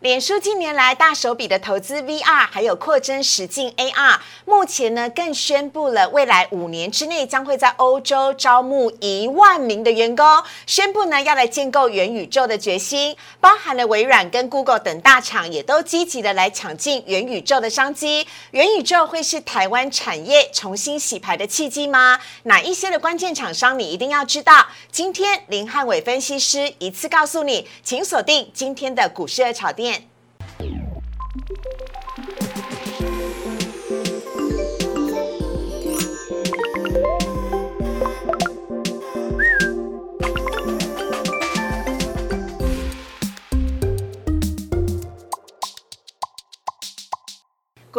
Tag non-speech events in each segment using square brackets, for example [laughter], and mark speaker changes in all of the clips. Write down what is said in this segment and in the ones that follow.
Speaker 1: 脸书近年来大手笔的投资 VR，还有扩增实境 AR，目前呢更宣布了未来五年之内将会在欧洲招募一万名的员工，宣布呢要来建构元宇宙的决心，包含了微软跟 Google 等大厂也都积极的来抢进元宇宙的商机。元宇宙会是台湾产业重新洗牌的契机吗？哪一些的关键厂商你一定要知道？今天林汉伟分析师一次告诉你，请锁定今天的股市热炒店。Thank you.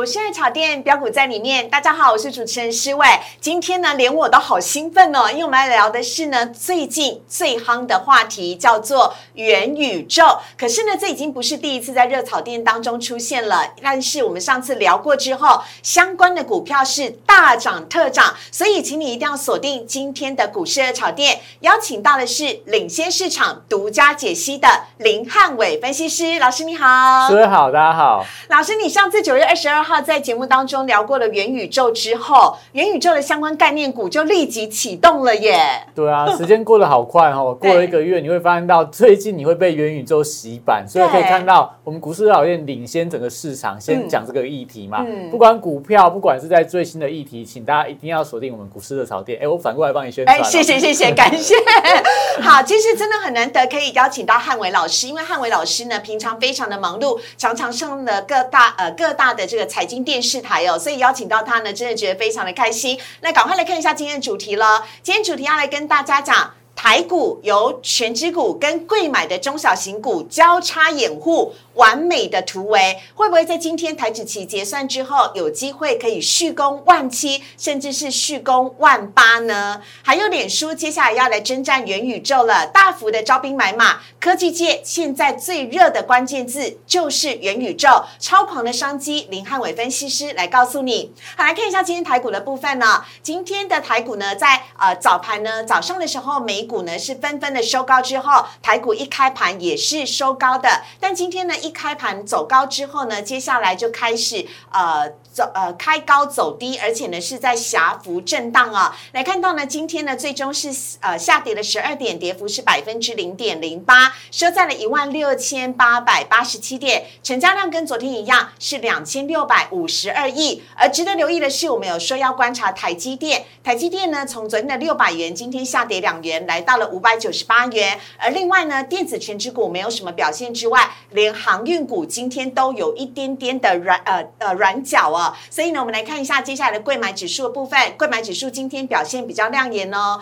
Speaker 1: 股市爱炒店标股在里面，大家好，我是主持人施伟。今天呢，连我都好兴奋哦，因为我们来聊的是呢最近最夯的话题，叫做元宇宙。可是呢，这已经不是第一次在热炒店当中出现了。但是我们上次聊过之后，相关的股票是大涨特涨，所以请你一定要锁定今天的股市热炒店。邀请到的是领先市场、独家解析的林汉伟分析师老师，你好。
Speaker 2: 各位好，大家好。
Speaker 1: 老师，你上次九月二十二。号在节目当中聊过了元宇宙之后，元宇宙的相关概念股就立即启动了耶。
Speaker 2: 对啊，[laughs] 时间过得好快哦，过了一个月，你会发现到最近你会被元宇宙洗版，所以可以看到我们股市老店领先整个市场，先讲这个议题嘛。不管股票，不管是在最新的议题，请大家一定要锁定我们股市的炒店。哎，我反过来帮你宣传。哎，
Speaker 1: 谢谢谢谢，[laughs] 感谢。[laughs] 好，其实真的很难得可以邀请到汉伟老师，因为汉伟老师呢平常非常的忙碌，常常上了各大呃各大的这个。财经电视台哦，所以邀请到他呢，真的觉得非常的开心。那赶快来看一下今天的主题了。今天主题要来跟大家讲。台股由全指股跟贵买的中小型股交叉掩护，完美的突围，会不会在今天台指期结算之后，有机会可以续攻万七，甚至是续攻万八呢？还有脸书接下来要来征战元宇宙了，大幅的招兵买马，科技界现在最热的关键字就是元宇宙，超狂的商机，林汉伟分析师来告诉你。好，来看一下今天台股的部分呢。今天的台股呢，在呃早盘呢，早上的时候美。股呢是纷纷的收高之后，台股一开盘也是收高的，但今天呢一开盘走高之后呢，接下来就开始呃。走呃开高走低，而且呢是在狭幅震荡啊。来看到呢，今天呢最终是呃下跌了十二点，跌幅是百分之零点零八，收在了一万六千八百八十七点，成交量跟昨天一样是两千六百五十二亿。而值得留意的是，我们有说要观察台积电，台积电呢从昨天的六百元，今天下跌两元，来到了五百九十八元。而另外呢，电子全指股没有什么表现之外，连航运股今天都有一点点的软呃呃软脚所以呢，我们来看一下接下来的贵买指数的部分。贵买指数今天表现比较亮眼哦，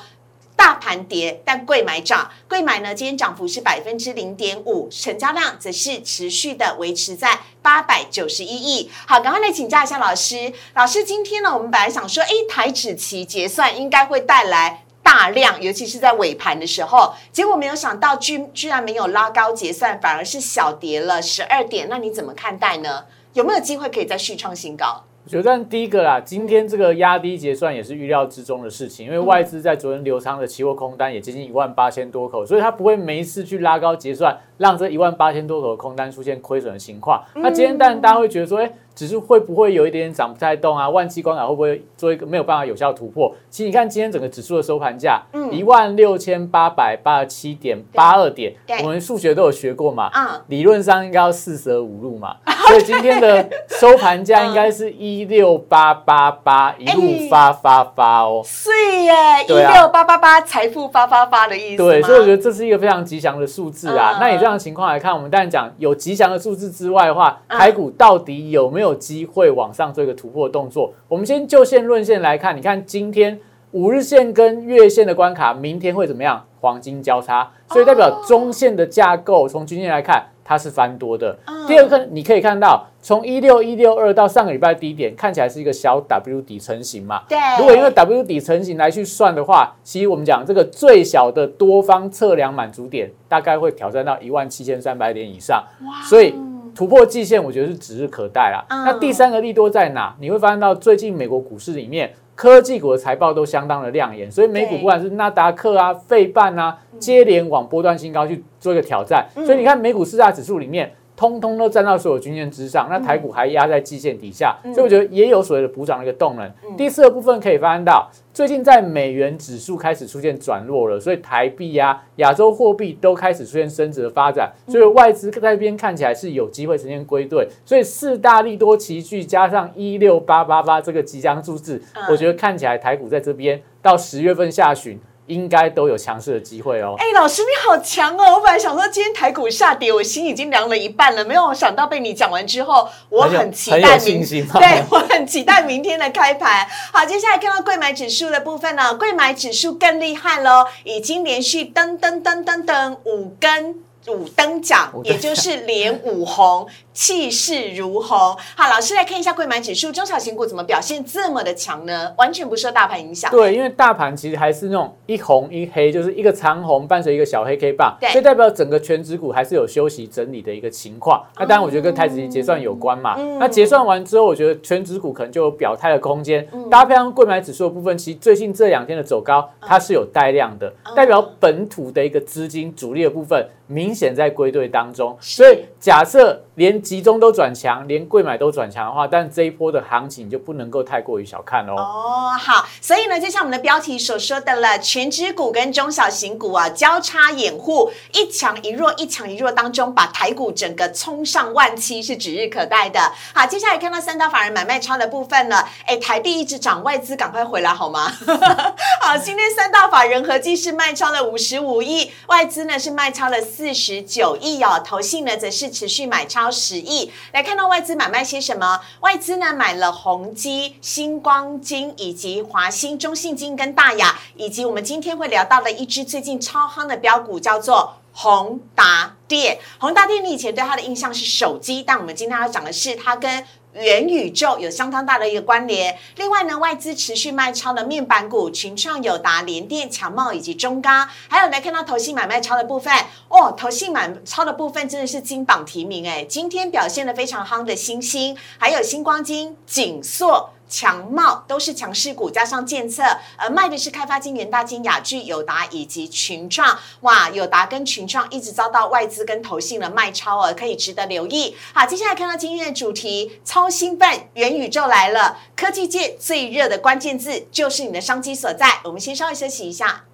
Speaker 1: 大盘跌，但贵买涨。贵买呢，今天涨幅是百分之零点五，成交量则是持续的维持在八百九十一亿。好，赶快来请教一下老师。老师，今天呢，我们本来想说，哎，台指期结算应该会带来大量，尤其是在尾盘的时候，结果没有想到居居然没有拉高结算，反而是小跌了十二点。那你怎么看待呢？有没有机会可以再续创新高？
Speaker 2: 我觉得第一个啦，今天这个压低结算也是预料之中的事情，因为外资在昨天流仓的期货空单也接近一万八千多口，所以它不会每一次去拉高结算，让这一万八千多口的空单出现亏损的情况。那今天当然大家会觉得说，哎。只是会不会有一点点涨不太动啊？万七关卡会不会做一个没有办法有效突破？其实你看今天整个指数的收盘价，一万六千八百八十七点八二点，我们数学都有学过嘛，嗯理论上应该要四舍五入嘛，[laughs] 所以今天的收盘价应该是一六八八八，一路发发发哦，
Speaker 1: 是耶，一六八八八，财富发发发的意思。
Speaker 2: 对，所以我觉得这是一个非常吉祥的数字啊。那以这样的情况来看，我们当然讲有吉祥的数字之外的话，台股到底有没有？有机会往上做一个突破动作。我们先就线论线来看，你看今天五日线跟月线的关卡，明天会怎么样？黄金交叉，所以代表中线的架构，从均线来看，它是翻多的。第二个，你可以看到，从一六一六二到上个礼拜低点，看起来是一个小 W 底成型嘛？
Speaker 1: 对。
Speaker 2: 如果因为 W 底成型来去算的话，其实我们讲这个最小的多方测量满足点，大概会挑战到一万七千三百点以上。哇！所以。突破季线，我觉得是指日可待啦。那第三个利多在哪？你会发现到最近美国股市里面科技股的财报都相当的亮眼，所以美股不管是纳达克啊、费半啊，接连往波段新高去做一个挑战。所以你看美股四大指数里面，通通都站到所有均线之上，那台股还压在季线底下，
Speaker 1: 嗯
Speaker 2: 所以我觉得也有所谓的补涨的一个动能。第四个部分可以发现到，最近在美元指数开始出现转弱了，所以台币呀、亚洲货币都开始出现升值的发展，
Speaker 1: 嗯
Speaker 2: 所以外资在这边看起来是有机会呈现归队。所以四大利多齐聚，加上一六八八八这个吉祥数字，
Speaker 1: 嗯
Speaker 2: 我觉得看起来台股在这边到十月份下旬。应该都有强势的机会哦。
Speaker 1: 哎、老师你好强哦！我本来想说今天台股下跌，我心已经凉了一半了，没有想到被你讲完之后，我
Speaker 2: 很
Speaker 1: 期待明，
Speaker 2: 信心
Speaker 1: 对我很期待明天的开盘。好，接下来看到贵买指数的部分呢，贵买指数更厉害喽，已经连续噔噔噔噔噔五根。五登奖也就是连五红，气势如虹。好，老师来看一下贵买指数，中小型股怎么表现这么的强呢？完全不受大盘影响。
Speaker 2: 对，因为大盘其实还是那种一红一黑，就是一个长红伴随一个小黑 K 棒，
Speaker 1: 对
Speaker 2: 所以代表整个全指股还是有休息整理的一个情况。那当然，我觉得跟台子期结算有关嘛。
Speaker 1: 嗯
Speaker 2: 那结算完之后，我觉得全指股可能就有表态的空间。
Speaker 1: 嗯。
Speaker 2: 搭配上贵买指数的部分，其实最近这两天的走高，它是有带量的，
Speaker 1: 嗯。
Speaker 2: 代表本土的一个资金主力的部分明显在归队当中。所以假设连集中都转强，连贵买都转强的话，但这一波的行情就不能够太过于小看喽。
Speaker 1: 哦，好，所以呢，就像我们的标题所说的了，全指股跟中小型股啊交叉掩护，一强一弱，一强一弱当中，把台股整个冲上万七是指日可待的。好，接下来看到三大法人买卖超的部分了，哎，台币一直涨，外资赶快回来好吗？[laughs] 好，今天三大法人合计是卖超了五十五亿，外资呢是卖超了四十九亿哦，投信呢则是持续买超十亿。来看到外资买卖些什么？外资呢买了宏基、星光金以及华兴、中信金跟大雅，以及我们今天会聊到的一支最近超夯的标股，叫做。宏达电，宏达电，你以前对它的印象是手机，但我们今天要讲的是它跟元宇宙有相当大的一个关联。另外呢，外资持续卖超的面板股，群创、友达、联电、强茂以及中钢，还有来看到投信买卖超的部分哦，投信买超的部分真的是金榜题名哎，今天表现的非常夯的星星，还有星光金、景硕。强茂都是强势股，加上建策，而，卖的是开发金、元大金、雅聚、友达以及群创。哇，友达跟群创一直遭到外资跟投信的卖超额，可以值得留意。好，接下来看到今天的主题，超兴奋，元宇宙来了，科技界最热的关键字就是你的商机所在。我们先稍微休息一下，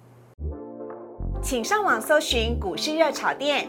Speaker 1: 请上网搜寻股市热炒店。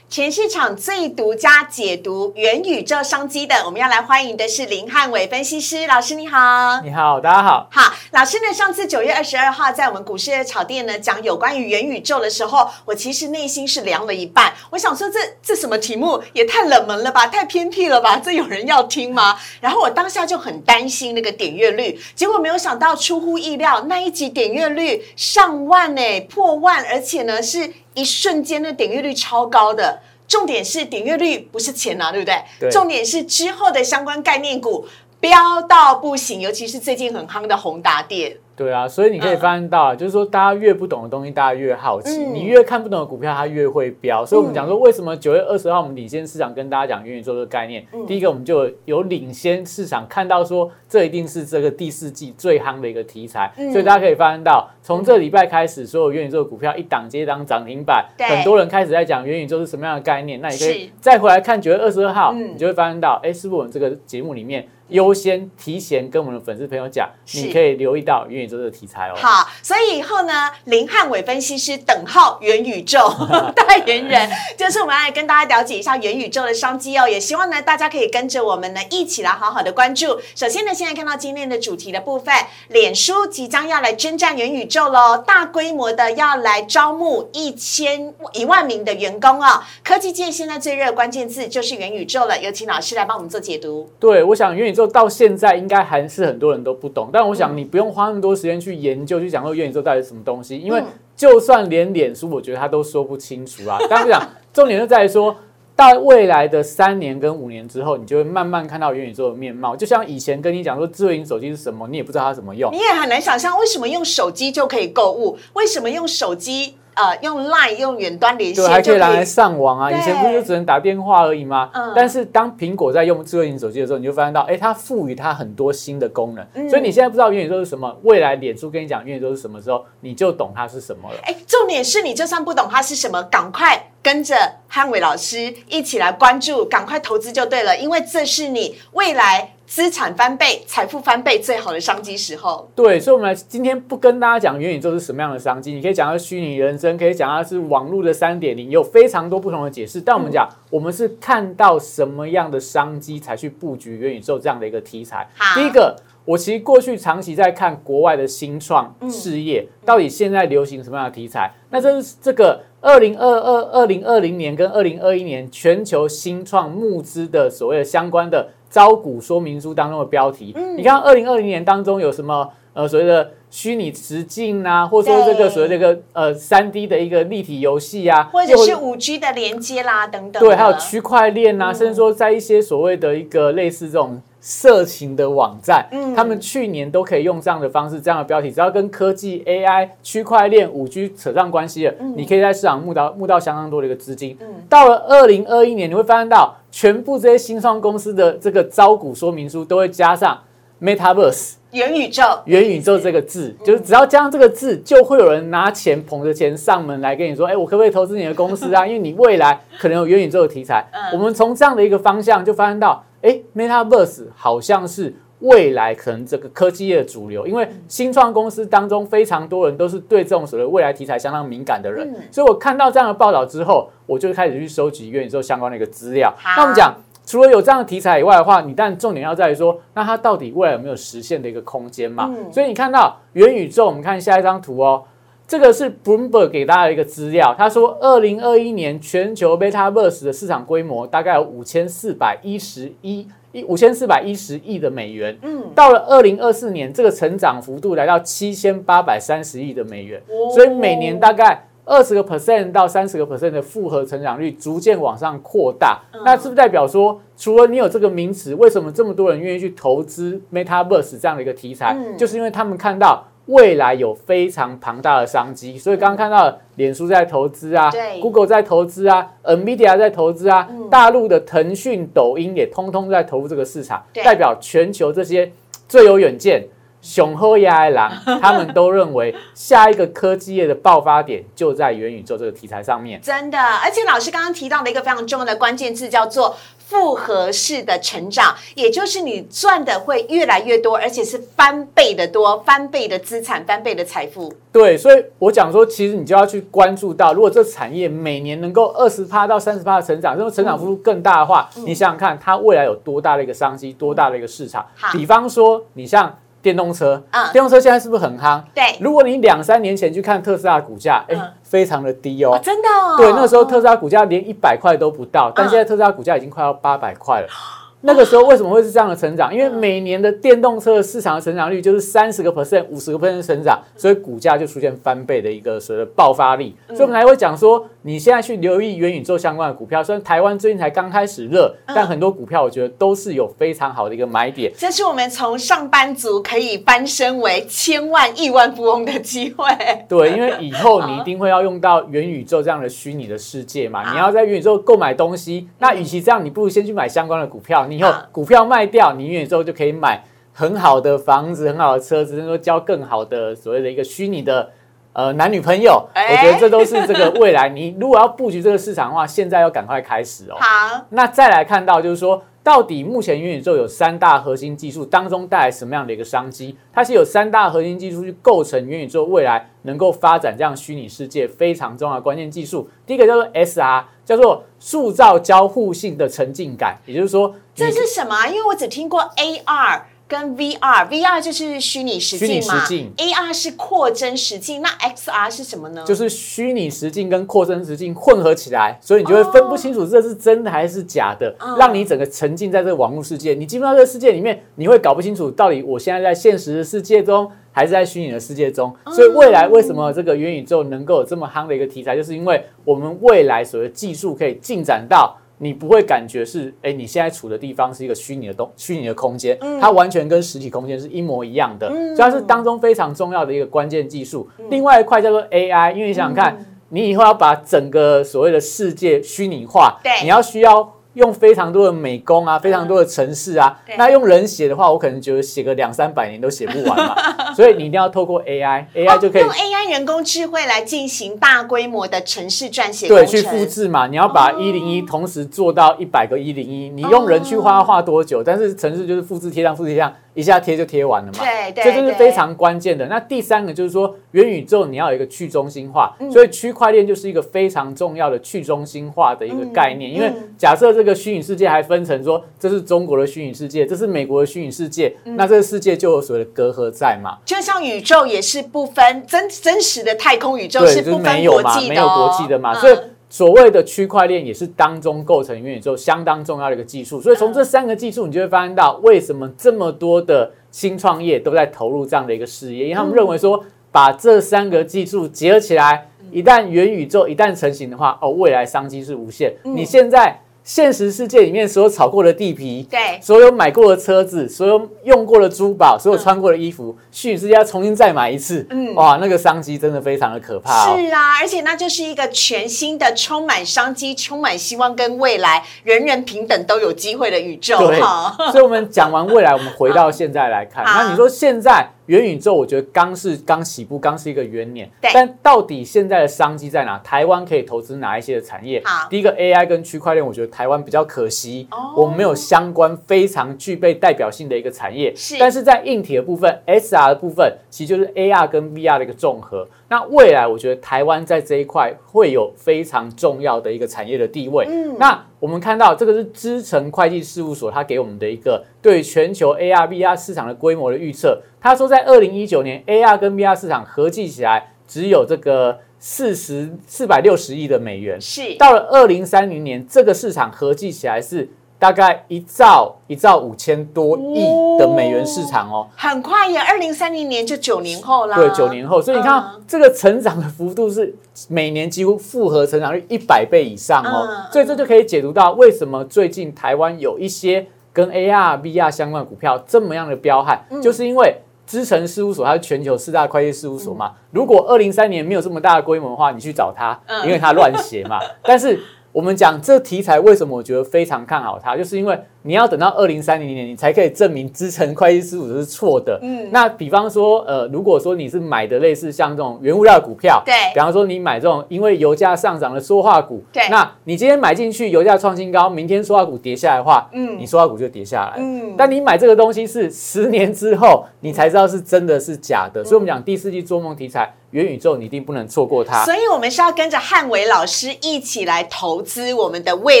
Speaker 1: 全市场最独家解读元宇宙商机的，我们要来欢迎的是林汉伟分析师老师，你好。
Speaker 2: 你好，大家好。
Speaker 1: 好，老师呢？上次九月二十二号在我们股市的炒店呢讲有关于元宇宙的时候，我其实内心是凉了一半。我想说这这什么题目也太冷门了吧，太偏僻了吧？[laughs] 这有人要听吗？然后我当下就很担心那个点阅率，结果没有想到出乎意料，那一集点阅率上万呢、破万，而且呢是一瞬间的点阅率超高的。重点是点阅率不是钱啊，对不对？
Speaker 2: 对
Speaker 1: 重点是之后的相关概念股飙到不行，尤其是最近很夯的宏达电。
Speaker 2: 对啊，所以你可以发现到啊，就是说大家越不懂的东西，大家越好奇；
Speaker 1: 嗯
Speaker 2: 你越看不懂的股票，它越会飙。所以我们讲说，为什么九月二十号我们领先市场跟大家讲元宇宙这个概念？
Speaker 1: 嗯
Speaker 2: 第一个，我们就有领先市场看到说，这一定是这个第四季最夯的一个题材。
Speaker 1: 嗯
Speaker 2: 所以大家可以发现到，从这礼拜开始，所有元宇宙的股票一档接一档涨停板，
Speaker 1: 对
Speaker 2: 很多人开始在讲元宇宙是什么样的概念。那你可以再回来看九月二十二号，
Speaker 1: 嗯
Speaker 2: 你就会发现到，哎，是不是我们这个节目里面优先提前跟我们的粉丝朋友讲，你可以留意到元宇宙这个题材哦。
Speaker 1: 好，所以以后呢，林汉伟分析师等号元宇宙 [laughs] 代言人，就是我们来跟大家了解一下元宇宙的商机哦。也希望呢，大家可以跟着我们呢一起来好好的关注。首先呢，现在看到今天的主题的部分，脸书即将要来征战元宇宙喽，大规模的要来招募一千一万名的员工哦。科技界现在最热的关键字就是元宇宙了，有请老师来帮我们做解读。
Speaker 2: 对，我想元宇宙到现在应该还是很多人都不懂，但我想你不用花那么多时间去研究，去讲说元宇宙到底是什么东西，因为
Speaker 1: 嗯
Speaker 2: 就算连脸书，我觉得他都说不清楚啊。但我想重点就在于说。到未来的三年跟五年之后，你就会慢慢看到元宇宙的面貌。就像以前跟你讲说智慧型手机是什么，你也不知道它怎么用
Speaker 1: 你。也很难想象为什么用手机就可以购物，为什么用手机呃用 Line 用远端连
Speaker 2: 对，还
Speaker 1: 线就
Speaker 2: 可以拿来上网啊。以前不是就只能打电话而已吗？
Speaker 1: 嗯
Speaker 2: 但是当苹果在用智慧型手机的时候，你就发现到，哎，它赋予它很多新的功能。
Speaker 1: 嗯
Speaker 2: 所以你现在不知道元宇宙是什么，未来脸书跟你讲元宇宙是什么时候，你就懂它是什么了。
Speaker 1: 哎，重点是你就算不懂它是什么，赶快跟着汉伟老师一起来关注，赶快投资就对了，因为这是你未来资产翻倍、财富翻倍最好的商机时候。
Speaker 2: 对，所以，我们来今天不跟大家讲元宇宙是什么样的商机，你可以讲它是虚拟人生，可以讲它是网络的三点零，有非常多不同的解释。但我们讲，我们是看到什么样的商机才去布局元宇宙这样的一个题材。第一个，我其实过去长期在看国外的新创
Speaker 1: 嗯
Speaker 2: 事业，到底现在流行什么样的题材？那这是这个二零二二、二零二零年跟二零二一年全球新创募资的所谓的相关的招股说明书当中的标题。
Speaker 1: 嗯
Speaker 2: 你看二零二零年当中有什么呃所谓的虚拟实境啊，或者说这个所谓的一个呃三 D 的一个立体游戏啊，
Speaker 1: 或者是五 G 的连接啦，等等的。
Speaker 2: 对，还有区块链
Speaker 1: 嗯
Speaker 2: 啊，甚至说在一些所谓的一个类似这种色情的网站，
Speaker 1: 嗯
Speaker 2: 他们去年都可以用这样的方式、这样的标题，只要跟科技、AI、区块链、五 G 扯上关系了，你可以在市场募到募到相当多的一个资金。
Speaker 1: 嗯
Speaker 2: 到了二零二一年，你会发现到全部这些新创公司的这个招股说明书都会加上 Metaverse。
Speaker 1: 元宇宙，
Speaker 2: 元宇宙这个字，就是只要加上这个字，就会有人拿钱捧着钱上门来跟你说，哎，我可不可以投资你的公司啊？因为你未来可能有元宇宙的题材。
Speaker 1: 嗯
Speaker 2: 我们从这样的一个方向就发现到，哎，Metaverse 好像是未来可能这个科技业的主流，因为新创公司当中非常多人都是对这种所谓未来题材相当敏感的人，
Speaker 1: 嗯
Speaker 2: 所以我看到这样的报道之后，我就开始去收集元宇宙相关的一个资料。那我们讲。除了有这样的题材以外的话，你当然重点要在于说，那它到底未来有没有实现的一个空间嘛？
Speaker 1: 嗯
Speaker 2: 所以你看到元宇宙，我们看下一张图哦，这个是 Bloomberg 给大家的一个资料，他说，二零二一年全球 Metaverse 的市场规模大概有五千四百一十一一五千四百一十亿的美元，
Speaker 1: 嗯，
Speaker 2: 到了二零二四年，这个成长幅度来到七千八百三十亿的美元，
Speaker 1: 哦
Speaker 2: 所以每年大概二十个 percent 到三十个 percent 的复合成长率逐渐往上扩大。
Speaker 1: 嗯
Speaker 2: 那是不是代表说，除了你有这个名词，为什么这么多人愿意去投资 Metaverse 这样的一个题材？
Speaker 1: 嗯
Speaker 2: 就是因为他们看到。未来有非常庞大的商机，所以刚刚看到脸书在投资啊，Google 在投资啊，NVIDIA 在投资啊，
Speaker 1: 嗯。
Speaker 2: 大陆的腾讯、抖音也通通在投入这个市场，代表全球这些最有远见、雄厚亚爱郎，[laughs] 他们都认为下一个科技业的爆发点就在元宇宙这个题材上面。
Speaker 1: 真的，而且老师刚刚提到的一个非常重要的关键字，叫做复合式的成长，也就是你赚的会越来越多，而且是翻倍的多，翻倍的资产，翻倍的财富。
Speaker 2: 对，所以我讲说，其实你就要去关注到，如果这产业每年能够二十趴到三十趴的成长，这种成长幅度更大的话，你想想看，它未来有多大的一个商机，多大的一个市场
Speaker 1: 好？
Speaker 2: 比方说，你像电动车，
Speaker 1: 嗯
Speaker 2: 电动车现在是不是很夯？
Speaker 1: 对
Speaker 2: 如果你两三年前去看特斯拉的股价，哎、
Speaker 1: 嗯
Speaker 2: 非常的低哦
Speaker 1: 哦，真的哦。
Speaker 2: 对，那时候特斯拉股价连一百块都不到，但
Speaker 1: 嗯
Speaker 2: 现在特斯拉股价已经快要八百块了。[gasps] 那个时候为什么会是这样的成长？因为每年的电动车的市场的成长率就是三十个 percent、五十个 percent 的成长，所以股价就出现翻倍的一个所谓的爆发力。所以我们才会讲说，你现在去留意元宇宙相关的股票，虽然台湾最近才刚开始热，但很多股票我觉得都是有非常好的一个买点。
Speaker 1: 这是我们从上班族可以翻身为千万亿万富翁的机会。
Speaker 2: 对，因为以后你一定会要用到元宇宙这样的虚拟的世界嘛，你要在元宇宙购买东西，那与其这样，你不如先去买相关的股票，你以后股票卖掉，你元宇宙就可以买很好的房子、很好的车子，甚至说交更好的所谓的一个虚拟的。呃，男女朋友，
Speaker 1: 哎
Speaker 2: 我觉得这都是这个未来。你如果要布局这个市场的话，现在要赶快开始哦。
Speaker 1: 好，
Speaker 2: 那再来看到就是说，到底目前元宇宙有三大核心技术当中带来什么样的一个商机？它是有三大核心技术去构成元宇宙未来能够发展这样虚拟世界非常重要的关键技术。第一个叫做 SR，叫做塑造交互性的沉浸感，也就是说，
Speaker 1: 这是什么？因为我只听过 AR。跟 VR，VR 就是虚拟实
Speaker 2: 虚拟
Speaker 1: 境嘛
Speaker 2: 实境
Speaker 1: ，AR 是扩增实境，那 XR 是什么呢？
Speaker 2: 就是虚拟实境跟扩增实境混合起来，所以你就会分不清楚这是真的还是假的，
Speaker 1: 嗯
Speaker 2: 让你整个沉浸在这个网络世界。你进入到这个世界里面，你会搞不清楚到底我现在在现实的世界中还是在虚拟的世界中。所以未来为什么这个元宇宙能够有这么夯的一个题材，就是因为我们未来所谓的技术可以进展到。你不会感觉是，哎，你现在处的地方是一个虚拟的东，虚拟的空间，它完全跟实体空间是一模一样的，所以它是当中非常重要的一个关键技术。另外一块叫做 AI，因为你想想看，你以后要把整个所谓的世界虚拟化，你要需要。用非常多的美工啊，非常多的城市啊，
Speaker 1: 对。
Speaker 2: 那用人写的话，我可能觉得写个两三百年都写不完嘛，[laughs] 所以你一定要透过 AI，AI 就可以
Speaker 1: 哦用 AI 人工智慧来进行大规模的城市撰写
Speaker 2: 对，去复制嘛，你要把一零一同时做到一百个一零一，你用人去画要画多久？但是城市就是复制贴上，复制贴上，一下贴就贴完了嘛。
Speaker 1: 对对
Speaker 2: 这就是非常关键的。那第三个就是说，元宇宙你要有一个去中心化，
Speaker 1: 嗯
Speaker 2: 所以区块链就是一个非常重要的去中心化的一个概念。
Speaker 1: 嗯
Speaker 2: 因为
Speaker 1: 嗯
Speaker 2: 假设这个虚拟世界还分成说，这是中国的虚拟世界，这是美国的虚拟世界，
Speaker 1: 嗯
Speaker 2: 那这个世界就有所谓的隔阂在嘛。
Speaker 1: 就像宇宙也是不分真真实的太空宇宙
Speaker 2: 是
Speaker 1: 是不分国际的、哦，
Speaker 2: 没有国际的嘛，
Speaker 1: 嗯
Speaker 2: 所以所谓的区块链也是当中构成元宇宙相当重要的一个技术。所以从这三个技术，你就会发现到为什么这么多的新创业都在投入这样的一个事业，因为他们认为说把这三个技术结合起来，一旦元宇宙一旦成型的话，哦，未来商机是无限。你现在现实世界里面所有炒过的地皮，
Speaker 1: 对
Speaker 2: 所有买过的车子，所有用过的珠宝，所有穿过的衣服，虚拟世界要重新再买一次，
Speaker 1: 嗯
Speaker 2: 哇，那个商机真的非常的可怕哦。
Speaker 1: 是啊，而且那就是一个全新的、充满商机、充满希望跟未来，人人平等都有机会的宇宙
Speaker 2: 对
Speaker 1: 哈。，
Speaker 2: 所以我们讲完未来，我们回到现在来看。[laughs] 那你说现在元宇宙，我觉得刚是刚起步，刚是一个元年
Speaker 1: 对。
Speaker 2: 但到底现在的商机在哪？台湾可以投资哪一些的产业
Speaker 1: 好？
Speaker 2: 第一个 AI 跟区块链，我觉得台湾比较可惜
Speaker 1: 哦，
Speaker 2: 我们没有相关非常具备代表性的一个产业。
Speaker 1: 是
Speaker 2: 但是在硬体的部分，SR 的部分，其实就是 AR 跟 VR 的一个综合。那未来我觉得台湾在这一块会有非常重要的一个产业的地位。
Speaker 1: 嗯
Speaker 2: 那我们看到这个是知诚会计事务所它给我们的一个对全球 AR、VR 市场的规模的预测。他说在二零一九年，AR 跟 VR 市场合计起来只有这个四十四百六十亿的美元。
Speaker 1: 是
Speaker 2: 到了二零三零年，这个市场合计起来是大概一兆一兆五千多亿的美元市场哦。
Speaker 1: 很快耶，二零三零年就九年后啦。
Speaker 2: 对，九年后，所以你看、
Speaker 1: 嗯
Speaker 2: 这个成长的幅度是每年几乎复合成长率一百倍以上哦，
Speaker 1: 嗯
Speaker 2: 所以这就可以解读到为什么最近台湾有一些跟 AR、VR 相关的股票这么样的彪悍，
Speaker 1: 嗯
Speaker 2: 就是因为。资诚事务所，它是全球四大会计事务所嘛。如果二零三年没有这么大的规模的话，你去找它，
Speaker 1: 嗯
Speaker 2: 因为它乱写嘛。但是我们讲这题材为什么我觉得非常看好它，就是因为你要等到二零三零年，你才可以证明资诚会计事务所是错的。
Speaker 1: 嗯
Speaker 2: 那比方说，呃，如果说你是买的类似像这种原物料股票，
Speaker 1: 对
Speaker 2: 比方说你买这种因为油价上涨的塑化股，
Speaker 1: 对
Speaker 2: 那你今天买进去，油价创新高，明天塑化股跌下来的话，
Speaker 1: 嗯
Speaker 2: 你塑化股就跌下来。
Speaker 1: 嗯
Speaker 2: 但你买这个东西是十年之后，你才知道是真的是假的。所以，我们讲第四季做梦题材，元宇宙你一定不能错过它。
Speaker 1: 所以，我们是要跟着汉伟老师一起来投资我们的未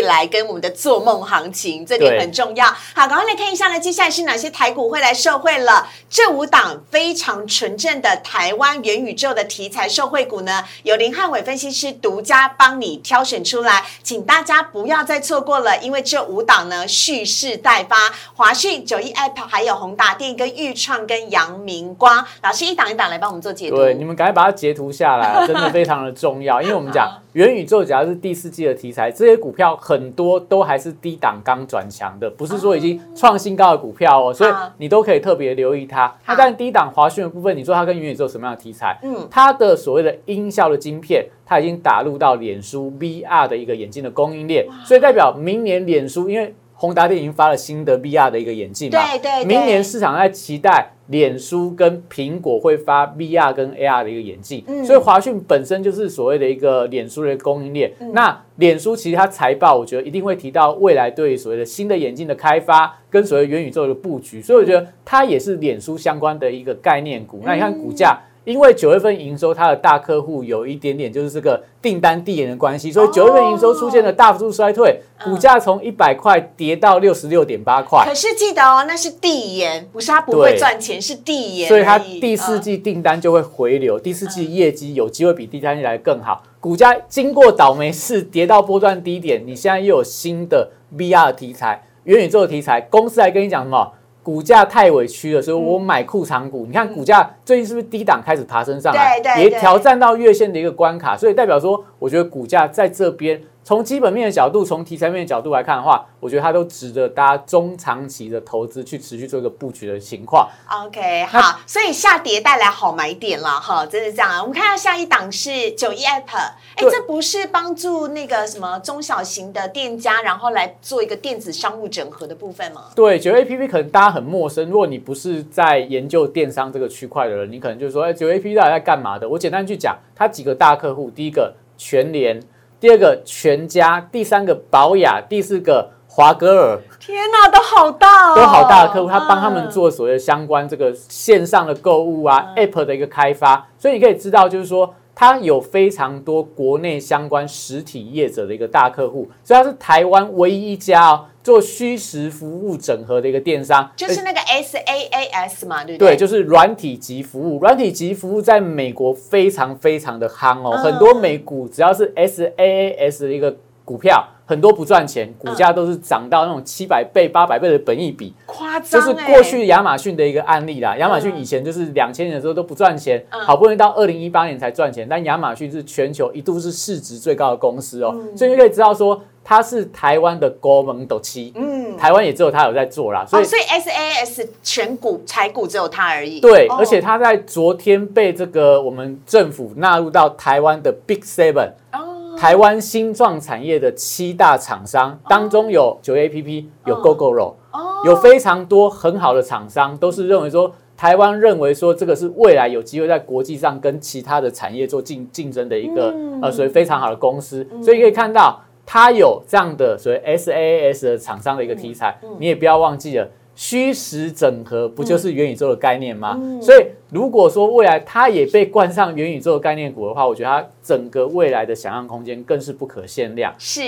Speaker 1: 来跟我们的做梦行情，这点
Speaker 2: 对
Speaker 1: 很重要。好，赶快来看一下呢，接下来是哪些台股会来受惠了？这五档非常纯正的台湾元宇宙的题材受惠股呢，由林汉伟分析师独家帮你挑选出来，请大家不要再错过了，因为这五档呢蓄势待发，华讯、九一 App 还有宏达电、跟裕创、跟阳明光，老师一档一档来帮我们做解读。
Speaker 2: 对，你们赶快把它截图下来啊，[laughs] 真的非常的重要。因为我们讲元宇宙，只要是第四季的题材，这些股票很多都还是低档刚转强的，不是说已经创新高的股票哦，所以你都可以特别留意它。那但低档华讯的部分，你说它跟元宇宙什么样的题材？
Speaker 1: 嗯
Speaker 2: 它的所谓的音效的晶片，它已经打入到脸书 VR 的一个眼镜的供应链，所以代表明年脸书因为。宏达电已经发了新的 VR 的一个眼镜嘛，
Speaker 1: 对对对
Speaker 2: 明年市场在期待脸书跟苹果会发 VR 跟 AR 的一个眼镜，
Speaker 1: 嗯
Speaker 2: 所以华讯本身就是所谓的一个脸书的供应链。
Speaker 1: 嗯
Speaker 2: 那脸书其实它财报，我觉得一定会提到未来对所谓的新的眼镜的开发跟所谓元宇宙的布局，所以我觉得它也是脸书相关的一个概念股。那你看股价。因为九月份营收，它的大客户有一点点就是这个订单递延的关系，所以九月份营收出现了大幅度衰退，
Speaker 1: 嗯
Speaker 2: 股价从一百块跌到六十六点八块。
Speaker 1: 可是记得哦，那是递延，不是它不会
Speaker 2: 对
Speaker 1: 赚钱，是递延。
Speaker 2: 所以它第四
Speaker 1: 嗯
Speaker 2: 季订单就会回流，第四季业绩有机会比第三季来得更好。股价经过倒霉事跌到波段低点，你现在又有新的 VR 的题材、元宇宙的题材，公司还跟你讲什么？股价太委屈了，所以我买库藏股。你看股价最近是不是低档开始爬升上来，
Speaker 1: 对对对
Speaker 2: 也挑战到月线的一个关卡，所以代表说，我觉得股价在这边从基本面的角度，从题材面的角度来看的话，我觉得它都值得大家中长期的投资去持续做一个布局的情况。
Speaker 1: OK，好，所以下跌带来好买点了哈，真是这样啊。我们看到下一档是九一 App，哎，
Speaker 2: 对
Speaker 1: 这不是帮助那个什么中小型的店家，然后来做一个电子商务整合的部分吗？
Speaker 2: 对，九 A P P 可能大家很陌生，如果你不是在研究电商这个区块的人，你可能就说，哎，九 A P P 到底在干嘛的？我简单去讲，它几个大客户，第一个全联，第二个全家，第三个宝雅，第四个华歌尔，
Speaker 1: 天哪，都好大哦，
Speaker 2: 都好大的客户，他帮他们
Speaker 1: 嗯。
Speaker 2: 做所谓的相关这个线上的购物啊、
Speaker 1: 嗯。
Speaker 2: App 的一个开发，所以你可以知道，就是说它有非常多国内相关实体业者的一个大客户，所以它是台湾唯一一家哦做虚实服务整合的一个电商，
Speaker 1: 就是那个 S A A S 嘛，对不
Speaker 2: 对，
Speaker 1: 对？
Speaker 2: 就是软体及服务，软体及服务在美国非常非常的夯哦，
Speaker 1: 嗯
Speaker 2: 很多美股只要是 S A A S 的一个股票，很多不赚钱，股价都是涨到那种七百倍、八百倍的本益比。
Speaker 1: 夸
Speaker 2: 这
Speaker 1: 张就，
Speaker 2: 是过去亚马逊的一个案例啦。亚马逊以前就是两千年的时候都不赚钱，
Speaker 1: 嗯
Speaker 2: 好不容易到二零一八年才赚钱。但亚马逊是全球一度是市值最高的公司哦，
Speaker 1: 嗯
Speaker 2: 所以你可以知道说它是台湾的高门斗七，
Speaker 1: 嗯，
Speaker 2: 台湾也只有它有在做啦。所
Speaker 1: 哦，
Speaker 2: 以
Speaker 1: 所以 S A S 全股财股只有它而已，
Speaker 2: 对，
Speaker 1: 哦
Speaker 2: 而且它在昨天被这个我们政府纳入到台湾的 Big Seven。
Speaker 1: 哦
Speaker 2: 台湾新创产业的七大厂商当中有九 A P P，有
Speaker 1: 嗯
Speaker 2: GoGoRo，
Speaker 1: 哦。
Speaker 2: 有非常多很好的厂商，都是认为说台湾认为说这个是未来有机会在国际上跟其他的产业做竞竞争的一个、
Speaker 1: 嗯。
Speaker 2: 呃，所以非常好的公司，所以可以看到它有这样的所谓 S A S 的厂商的一个题材，
Speaker 1: 嗯
Speaker 2: 你也不要忘记了。虚实整合不就是元宇宙的概念吗？
Speaker 1: 嗯。
Speaker 2: 所以如果说未来它也被冠上元宇宙概念股的话，我觉得它整个未来的想象空间更是不可限量。
Speaker 1: 是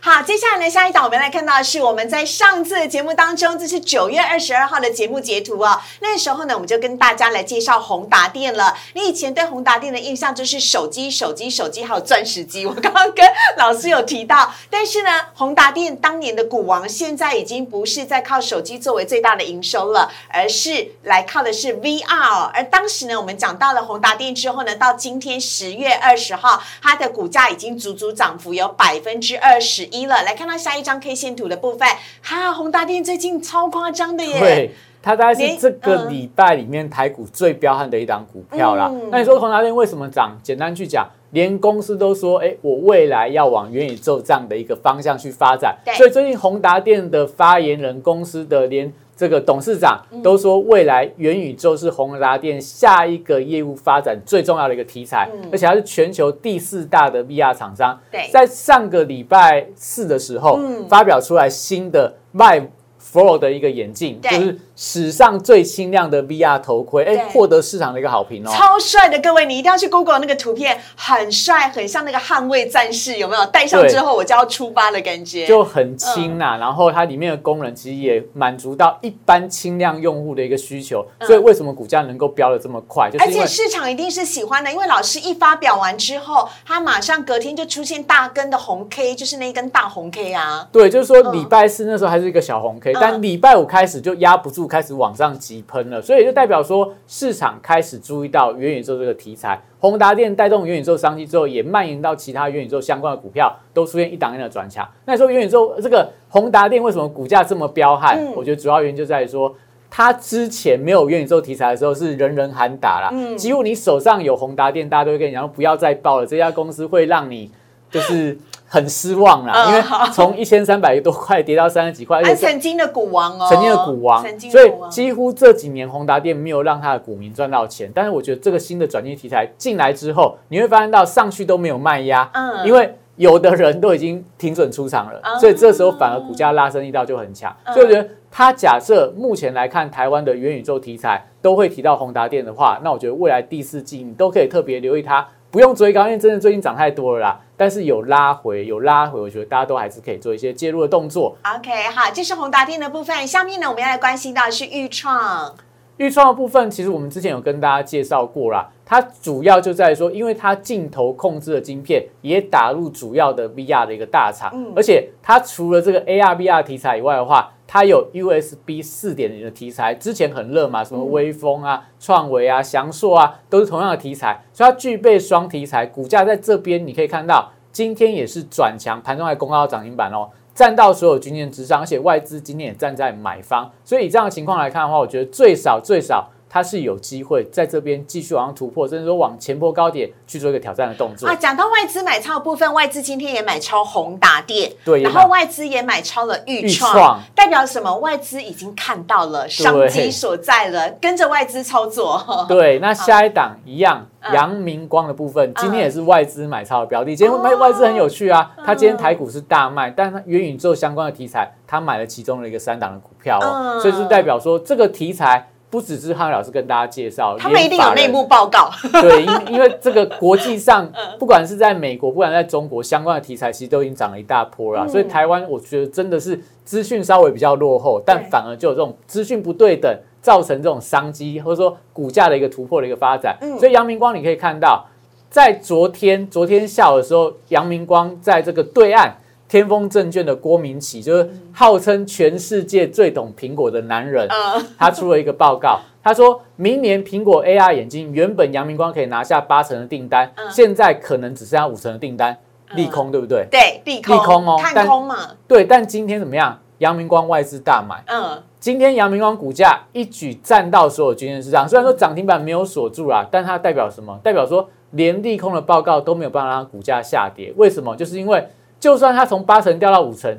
Speaker 1: 好，接下来呢，下一档我们来看到的是我们在上次的节目当中，这是九月二十二号的节目截图哦。那时候呢，我们就跟大家来介绍宏达电了。你以前对宏达电的印象就是手机、手机、手机，还有钻石机。我刚刚跟老师有提到，但是呢，宏达电当年的股王，现在已经不是在靠手机作为最大的营收了，而是来靠的是 VR。而当时呢，我们讲到了宏达电之后呢，到今天十月二十号，它的股价已经足足涨幅有百分之二十一了。来看到下一张 K 线图的部分，哈，宏达电最近超夸张的耶。
Speaker 2: 对，它大概是
Speaker 1: 连
Speaker 2: 这个
Speaker 1: 嗯
Speaker 2: 礼拜里面台股最彪悍的一档股票啦。
Speaker 1: 嗯
Speaker 2: 那你说宏达电为什么涨？简单去讲，连公司都说，哎，我未来要往元宇宙这样的一个方向去发展
Speaker 1: 对。
Speaker 2: 所以最近宏达电的发言人、公司的连这个董事长
Speaker 1: 嗯。
Speaker 2: 都说，未来元宇宙是宏达电下一个业务发展最重要的一个题材，
Speaker 1: 嗯。
Speaker 2: 而且它是全球第四大的 VR 厂商。
Speaker 1: 对。
Speaker 2: 在上个礼拜四的时候，
Speaker 1: 嗯。
Speaker 2: 发表出来新的 Vive Pro 的一个眼镜，就是史上最轻量的 VR 头盔，哎，获得市场的一个好评哦。
Speaker 1: 超帅的，各位，你一定要去 Google 那个图片，很帅，很像那个捍卫战士，有没有？戴上之后我就要出发的感觉。
Speaker 2: 就很轻呐、然后它里面的功能其实也满足到一般轻量用户的一个需求，所以为什么股价能够飙的这么快？就是
Speaker 1: 而且市场一定是喜欢的，因为老师一发表完之后，他马上隔天就出现大根的红 K，就是那一根大红 K 啊。
Speaker 2: 对，就是说
Speaker 1: 嗯
Speaker 2: 礼拜四那时候还是一个小红 K，、
Speaker 1: 嗯
Speaker 2: 但礼拜五开始就压不住，开始往上急喷了，所以就代表说市场开始注意到元宇宙这个题材。宏达电带动元宇宙商机之后，也蔓延到其他元宇宙相关的股票，都出现一档一档的转强。那你说元宇宙这个宏达电为什么股价这么彪悍？
Speaker 1: 嗯
Speaker 2: 我觉得主要原因就在于说。它之前没有元宇宙题材的时候是人人喊打啦，
Speaker 1: 嗯
Speaker 2: 几乎你手上有宏达电，大家都会跟你讲不要再报了，这家公司会让你就是很失望啦，
Speaker 1: 嗯
Speaker 2: 因为从一千三百多块跌到三十几块，[laughs] 而
Speaker 1: 哎，
Speaker 2: 且
Speaker 1: 曾经的股王哦，
Speaker 2: 曾经的股王
Speaker 1: 曾，经
Speaker 2: 所以几乎这几年宏达电没有让他的股民赚到钱。但是我觉得这个新的转机题材进来之后，你会发现到上去都没有卖压，
Speaker 1: 嗯
Speaker 2: 因为有的人都已经停损出场了，
Speaker 1: 嗯
Speaker 2: 所以这时候反而股价拉升力道就很强。
Speaker 1: 嗯
Speaker 2: 所以我觉得，他假设目前来看，台湾的元宇宙题材都会提到宏达电的话，那我觉得未来第四季你都可以特别留意它。不用追高，因为真的最近涨太多了啦。但是有拉回，有拉回，我觉得大家都还是可以做一些介入的动作。
Speaker 1: OK，好，这是宏达电的部分。下面呢，我们要来关心到的是豫创。
Speaker 2: 预创的部分，其实我们之前有跟大家介绍过啦。它主要就在于说，因为它镜头控制的晶片也打入主要的 VR 的一个大厂，
Speaker 1: 嗯
Speaker 2: 而且它除了这个 AR、VR 题材以外的话，它有 USB 四点零的题材，之前很热嘛，什么微风啊、创维啊、翔硕啊，都是同样的题材，所以它具备双题材。股价在这边你可以看到今天也是转强，盘中还公告涨停板哦，占到所有均线之上，而且外资今天也站在买方，所以以这样的情况来看的话，我觉得最少最少。它是有机会在这边继续往上突破，甚至说往前波高点去做一个挑战的动作
Speaker 1: 啊。讲到外资买超的部分，外资今天也买超宏达电，
Speaker 2: 对，
Speaker 1: 然后外资也买超了裕创，代表什么？外资已经看到了商机所在了，跟着外资操作。[laughs]
Speaker 2: 对，[laughs] 那下一档一样，阳明光的部分，今天也是外资买超的标的。今天外外资很有趣啊，它今天台股是大卖，但它元宇宙相关的题材，它买了其中的一个三档的股票哦，所以是代表说这个题材。不只是汉老师跟大家介绍，
Speaker 1: 他们一定有内幕报告。[laughs]
Speaker 2: 对，因因为这个国际上，[laughs] 不管是在美国，不管在中国，相关的题材其实都已经涨了一大波了。所以台湾，我觉得真的是资讯稍微比较落后，但反而就有这种资讯不对等，造成这种商机或者说股价的一个突破的一个发展。所以阳明光你可以看到，在昨天昨天下午的时候，阳明光在这个对岸。天风证券的郭明启就是号称全世界最懂苹果的男人，他出了一个报告，他说明年苹果 AR 眼镜原本阳明光可以拿下八成的订单，现在可能只剩下五成的订单，利空对不对？
Speaker 1: 对，利空，
Speaker 2: 利空哦，
Speaker 1: 看空嘛。
Speaker 2: 对，但今天怎么样？阳明光外资大买，嗯，今天阳明光股价一举站到所有均线之上，虽然说涨停板没有锁住啦，但它代表什么？代表说连利空的报告都没有办法让股价下跌，为什么？就是因为。就算它从八成掉到五成，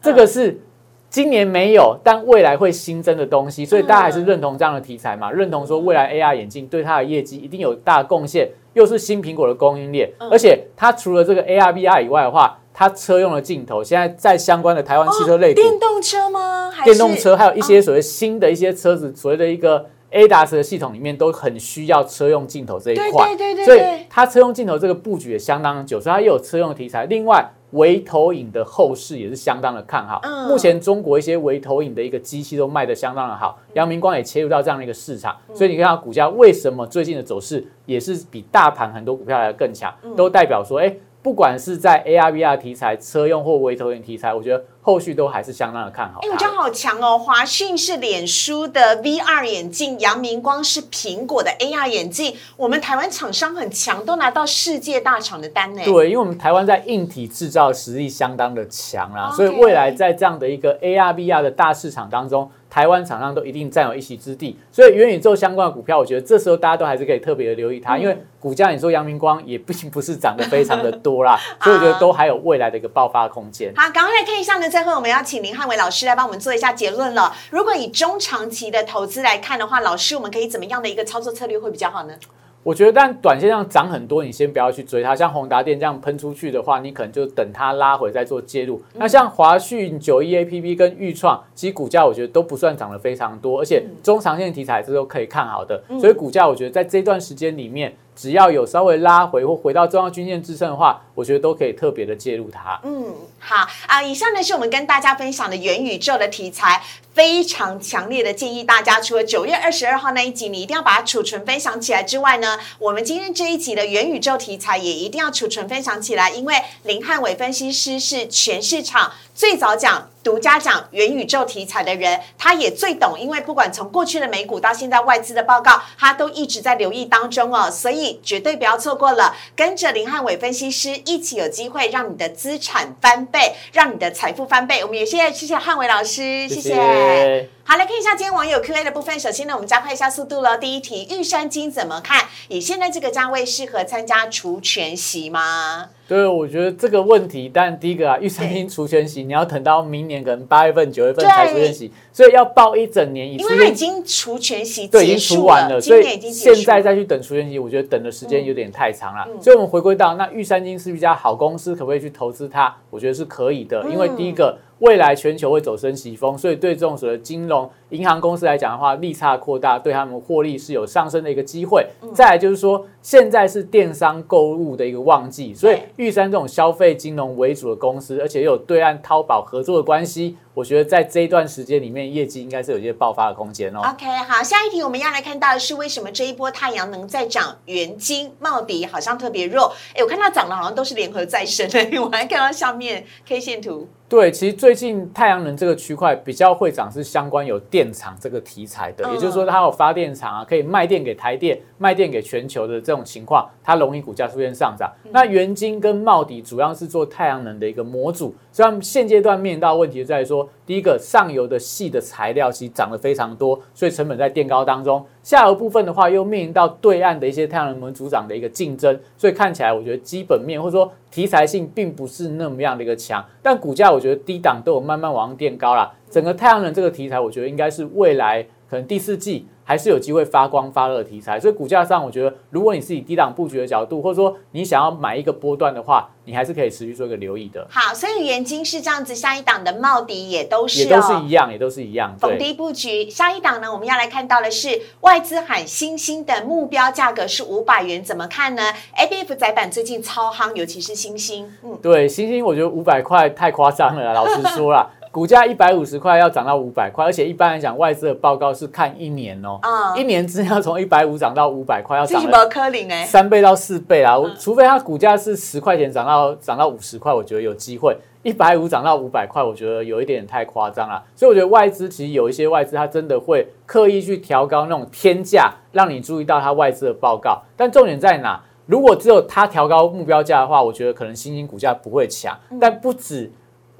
Speaker 2: 这个是今年没有，但未来会新增的东西，所以大家还是认同这样的题材嘛？认同说未来 AR 眼镜对它的业绩一定有大贡献，又是新苹果的供应链，而且它除了这个 AR VR 以外的话，它车用的镜头现在在相关的台湾汽车类
Speaker 1: 电动车吗？
Speaker 2: 电动车还有一些所谓新的一些车子所谓的一个。A a s 的系统里面都很需要车用镜头这一块，所以它车用镜头这个布局也相当久，所以它又有车用题材。另外，微投影的后市也是相当的看好。目前中国一些微投影的一个机器都卖的相当的好，阳明光也切入到这样的一个市场，所以你看它股价为什么最近的走势也是比大盘很多股票来的更强，都代表说，哎。不管是在 AR VR 题材、车用或微投影题材，我觉得后续都还是相当的看好。
Speaker 1: 哎，我觉得好强哦！华讯是脸书的 VR 眼镜，阳明光是苹果的 AR 眼镜。我们台湾厂商很强，都拿到世界大厂的单呢。
Speaker 2: 对，因为我们台湾在硬体制造实力相当的强啊，所以未来在这样的一个 AR VR 的大市场当中。台湾厂商都一定占有一席之地，所以元宇宙相关的股票，我觉得这时候大家都还是可以特别的留意它，因为股价你说阳明光也并不是涨得非常的多啦，[laughs] 所以我觉得都还有未来的一个爆发空间。
Speaker 1: 好，赶快来看一下呢，最后我们要请林汉伟老师来帮我们做一下结论了。如果以中长期的投资来看的话，老师我们可以怎么样的一个操作策略会比较好呢？
Speaker 2: 我觉得，但短线上涨很多，你先不要去追它。像宏达电这样喷出去的话，你可能就等它拉回再做介入。那像华讯、九一 A P P 跟豫创，其实股价我觉得都不算涨得非常多，而且中长线题材这都可以看好的。所以股价我觉得在这段时间里面。只要有稍微拉回或回到中央均线支撑的话，我觉得都可以特别的介入它。
Speaker 1: 嗯，好啊，以上呢是我们跟大家分享的元宇宙的题材，非常强烈的建议大家，除了九月二十二号那一集你一定要把它储存分享起来之外呢，我们今天这一集的元宇宙题材也一定要储存分享起来，因为林汉伟分析师是全市场。最早讲、独家讲元宇宙题材的人，他也最懂，因为不管从过去的美股到现在外资的报告，他都一直在留意当中哦，所以绝对不要错过了。跟着林汉伟分析师一起有机会让你的资产翻倍，让你的财富翻倍。我们也谢谢谢谢汉伟老师，谢谢。好，来看一下今天网友 Q&A 的部分。首先呢，我们加快一下速度了。第一题，玉山金怎么看？以现在这个价位，适合参加除权息吗？
Speaker 2: 对，我觉得这个问题，但第一个啊，玉山金除权息，你要等到明年可能八月份、九月份才除权息，所以要报一整年以。
Speaker 1: 因为它已经除权息，
Speaker 2: 对，已经除完了，
Speaker 1: 所以
Speaker 2: 现在再去等除权息，我觉得等的时间有点太长了。所以，我们回归到那玉山金是一家好公司，可不可以去投资它？我觉得是可以的，因为第一个。未来全球会走升息风，所以对这种所谓金融银行公司来讲的话，利差扩大，对他们获利是有上升的一个机会。再来就是说，现在是电商购物的一个旺季，所以玉山这种消费金融为主的公司，而且又有对岸淘宝合作的关系。我觉得在这一段时间里面，业绩应该是有一些爆发的空间哦。
Speaker 1: OK，好，下一题我们要来看到的是为什么这一波太阳能在涨，元金茂迪好像特别弱。哎，我看到涨的好像都是联合再生哎，[laughs] 我还看到下面 K 线图。
Speaker 2: 对，其实最近太阳能这个区块比较会涨，是相关有电电厂这个题材的，
Speaker 1: 嗯
Speaker 2: 也就是说它有发电厂啊，可以卖电给台电、卖电给全球的这种情况，它容易股价出现上涨。
Speaker 1: 嗯
Speaker 2: 那元晶跟茂迪主要是做太阳能的一个模组，所以他们现阶段面临到的问题就在于说，第一个上游的细的材料其实涨得非常多，所以成本在垫高当中。下游部分的话，又面临到对岸的一些太阳能模组长的一个竞争，所以看起来我觉得基本面或者说题材性并不是那么样的一个强，但股价我觉得低档都有慢慢往上垫高啦。整个太阳能这个题材，我觉得应该是未来可能第四季还是有机会发光发热的题材，所以股价上我觉得，如果你是以低档布局的角度，或者说你想要买一个波段的话，你还是可以持续做一个留意的，
Speaker 1: 好，所以元金是这样子，下一档的茂迪也都是
Speaker 2: 也都是
Speaker 1: 哦
Speaker 2: 一。样，也都是一样，对。
Speaker 1: 逢低布局，下一档呢，我们要来看到的是外资喊新兴的目标价格是五百元，怎么看呢？A B F 窄板最近超夯，尤其是新兴，嗯，
Speaker 2: 对，星星我觉得五百块太夸张了，老实说啦，股价一百五十块要涨到五百块，而且一般来讲，外资的报告是看一年哦、
Speaker 1: 嗯
Speaker 2: 一年之内要从一百五涨到五百块，要涨了
Speaker 1: 不科林哎，
Speaker 2: 三倍到四倍啊。
Speaker 1: 嗯
Speaker 2: 除非它股价是十块钱涨到涨到五十块，我觉得有机会。一百五涨到五百块，我觉得有一点太夸张了。所以我觉得外资其实有一些外资，它真的会刻意去调高那种天价，让你注意到它外资的报告。但重点在哪？如果只有它调高目标价的话，我觉得可能新兴股价不会强。但不止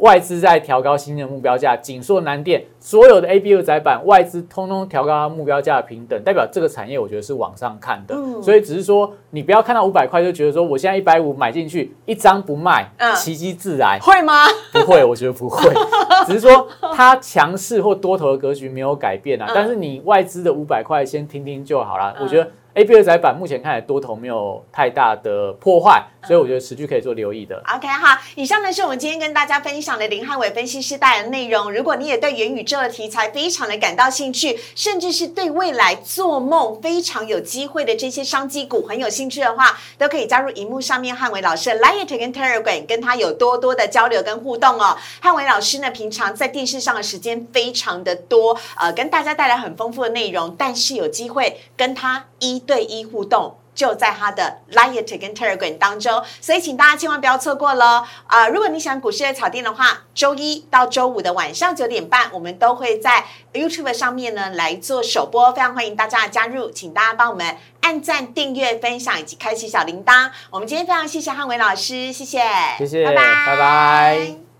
Speaker 2: 外资在调高新兴的目标价，锦硕、南电所有的 A、B、U 窄板外资通通调高它目标价的平等，代表这个产业我觉得是往上看的。
Speaker 1: 嗯
Speaker 2: 所以只是说你不要看到五百块就觉得说我现在一百五买进去一张不卖，
Speaker 1: 嗯
Speaker 2: 奇迹自来。
Speaker 1: 会吗？[laughs]
Speaker 2: 不会，我觉得不会，[laughs] 只是说它强势或多头的格局没有改变啊。
Speaker 1: 嗯
Speaker 2: 但是你外资的五百块先听听就好啦。
Speaker 1: 嗯
Speaker 2: 我觉得 A B 二窄板目前看来多头没有太大的破坏，所以我觉得持续可以做留意的。
Speaker 1: OK 好，以上呢是我们今天跟大家分享的林汉伟分析师带来的内容。如果你也对元宇宙的题材非常的感到兴趣，甚至是对未来做梦非常有机会的这些商机股很有兴趣的话，都可以加入荧幕上面汉伟老师的 Line 跟 Telegram，跟他有多多的交流跟互动哦。汉伟老师呢，平常在电视上的时间非常的多，呃，跟大家带来很丰富的内容，但是有机会跟他一对一互动。就在他的 Line 跟 Telegram 当中，所以请大家千万不要错过喽！啊、如果你喜欢股市的草甸的话，周一到周五的晚上九点半，我们都会在 YouTube 上面呢来做首播，非常欢迎大家的加入，请大家帮我们按赞、订阅、分享以及开启小铃铛。我们今天非常谢谢汉伟老师，谢谢，
Speaker 2: 谢谢
Speaker 1: 拜拜，
Speaker 2: 拜拜